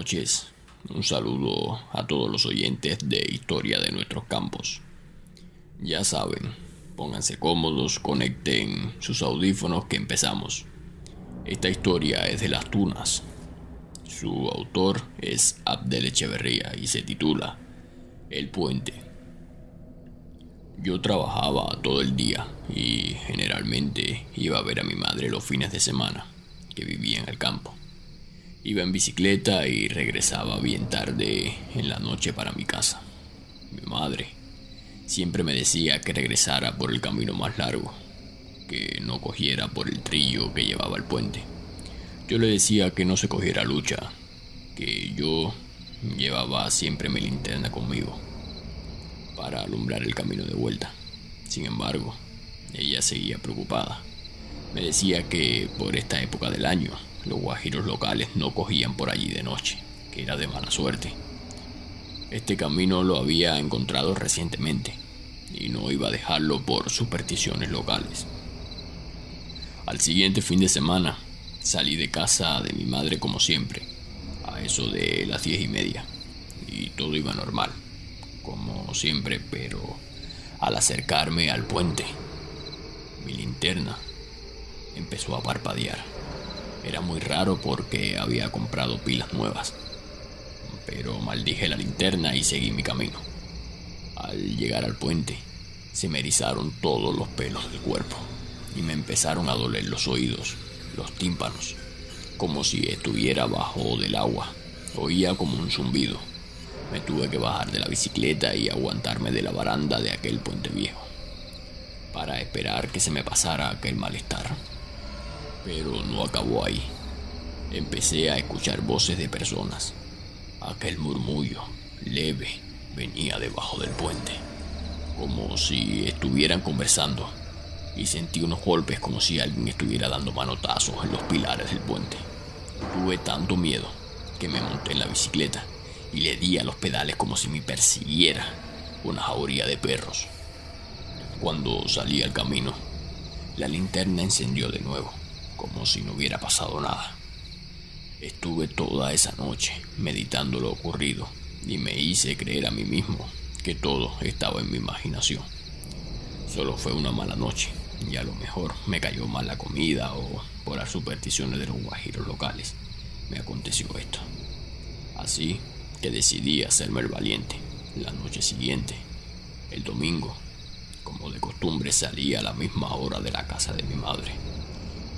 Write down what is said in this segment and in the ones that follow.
noches. Un saludo a todos los oyentes de Historia de nuestros campos. Ya saben, pónganse cómodos, conecten sus audífonos que empezamos. Esta historia es de las tunas. Su autor es Abdel Echeverría y se titula El puente. Yo trabajaba todo el día y generalmente iba a ver a mi madre los fines de semana, que vivía en el campo. Iba en bicicleta y regresaba bien tarde en la noche para mi casa. Mi madre siempre me decía que regresara por el camino más largo, que no cogiera por el trillo que llevaba al puente. Yo le decía que no se cogiera lucha, que yo llevaba siempre mi linterna conmigo para alumbrar el camino de vuelta. Sin embargo, ella seguía preocupada. Me decía que por esta época del año los guajiros locales no cogían por allí de noche, que era de mala suerte. Este camino lo había encontrado recientemente y no iba a dejarlo por supersticiones locales. Al siguiente fin de semana salí de casa de mi madre como siempre, a eso de las diez y media, y todo iba normal, como siempre, pero al acercarme al puente, mi linterna empezó a parpadear. Era muy raro porque había comprado pilas nuevas. Pero maldije la linterna y seguí mi camino. Al llegar al puente, se me erizaron todos los pelos del cuerpo y me empezaron a doler los oídos, los tímpanos, como si estuviera bajo del agua. Oía como un zumbido. Me tuve que bajar de la bicicleta y aguantarme de la baranda de aquel puente viejo para esperar que se me pasara aquel malestar. Pero no acabó ahí. Empecé a escuchar voces de personas. Aquel murmullo, leve, venía debajo del puente, como si estuvieran conversando, y sentí unos golpes como si alguien estuviera dando manotazos en los pilares del puente. Tuve tanto miedo que me monté en la bicicleta y le di a los pedales como si me persiguiera una jauría de perros. Cuando salí al camino, la linterna encendió de nuevo como si no hubiera pasado nada. Estuve toda esa noche meditando lo ocurrido y me hice creer a mí mismo que todo estaba en mi imaginación. Solo fue una mala noche y a lo mejor me cayó mal la comida o por las supersticiones de los guajiros locales me aconteció esto. Así que decidí hacerme el valiente. La noche siguiente, el domingo, como de costumbre salí a la misma hora de la casa de mi madre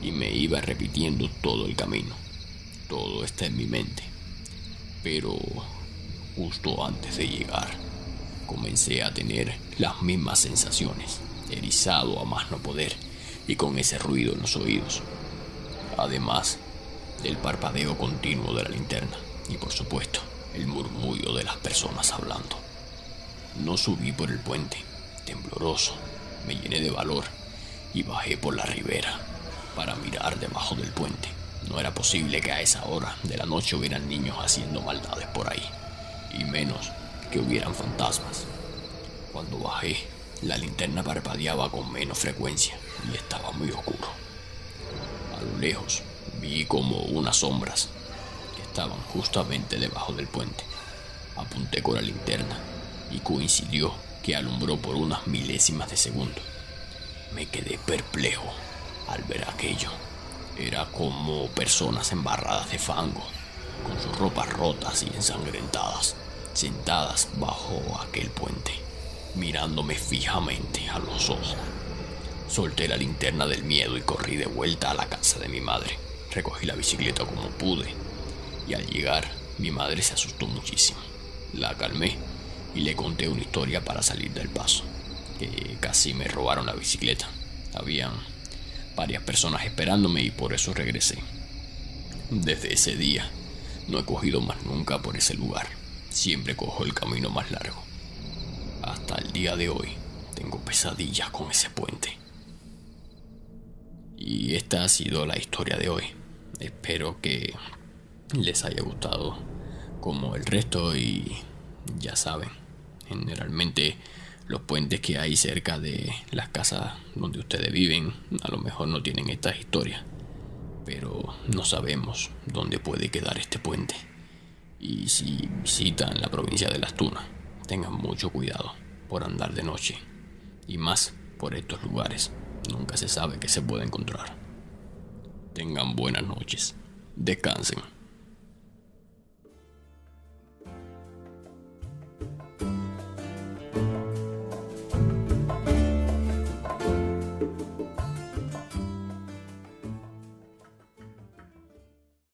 y me iba repitiendo todo el camino. Todo está en mi mente. Pero justo antes de llegar, comencé a tener las mismas sensaciones, erizado a más no poder y con ese ruido en los oídos. Además del parpadeo continuo de la linterna y por supuesto el murmullo de las personas hablando. No subí por el puente, tembloroso, me llené de valor y bajé por la ribera para mirar debajo del puente. No era posible que a esa hora de la noche hubieran niños haciendo maldades por ahí, y menos que hubieran fantasmas. Cuando bajé, la linterna parpadeaba con menos frecuencia y estaba muy oscuro. A lo lejos vi como unas sombras que estaban justamente debajo del puente. Apunté con la linterna y coincidió que alumbró por unas milésimas de segundo. Me quedé perplejo al ver aquello. Era como personas embarradas de fango, con sus ropas rotas y ensangrentadas, sentadas bajo aquel puente, mirándome fijamente a los ojos. Solté la linterna del miedo y corrí de vuelta a la casa de mi madre. Recogí la bicicleta como pude y al llegar mi madre se asustó muchísimo. La calmé y le conté una historia para salir del paso, que casi me robaron la bicicleta. Habían varias personas esperándome y por eso regresé. Desde ese día no he cogido más nunca por ese lugar. Siempre cojo el camino más largo. Hasta el día de hoy tengo pesadillas con ese puente. Y esta ha sido la historia de hoy. Espero que les haya gustado como el resto y ya saben, generalmente los puentes que hay cerca de las casas donde ustedes viven a lo mejor no tienen estas historias, pero no sabemos dónde puede quedar este puente Y si visitan la provincia de Las Tunas, tengan mucho cuidado por andar de noche. Y más por estos lugares. Nunca se sabe qué se puede encontrar. Tengan buenas noches. Descansen.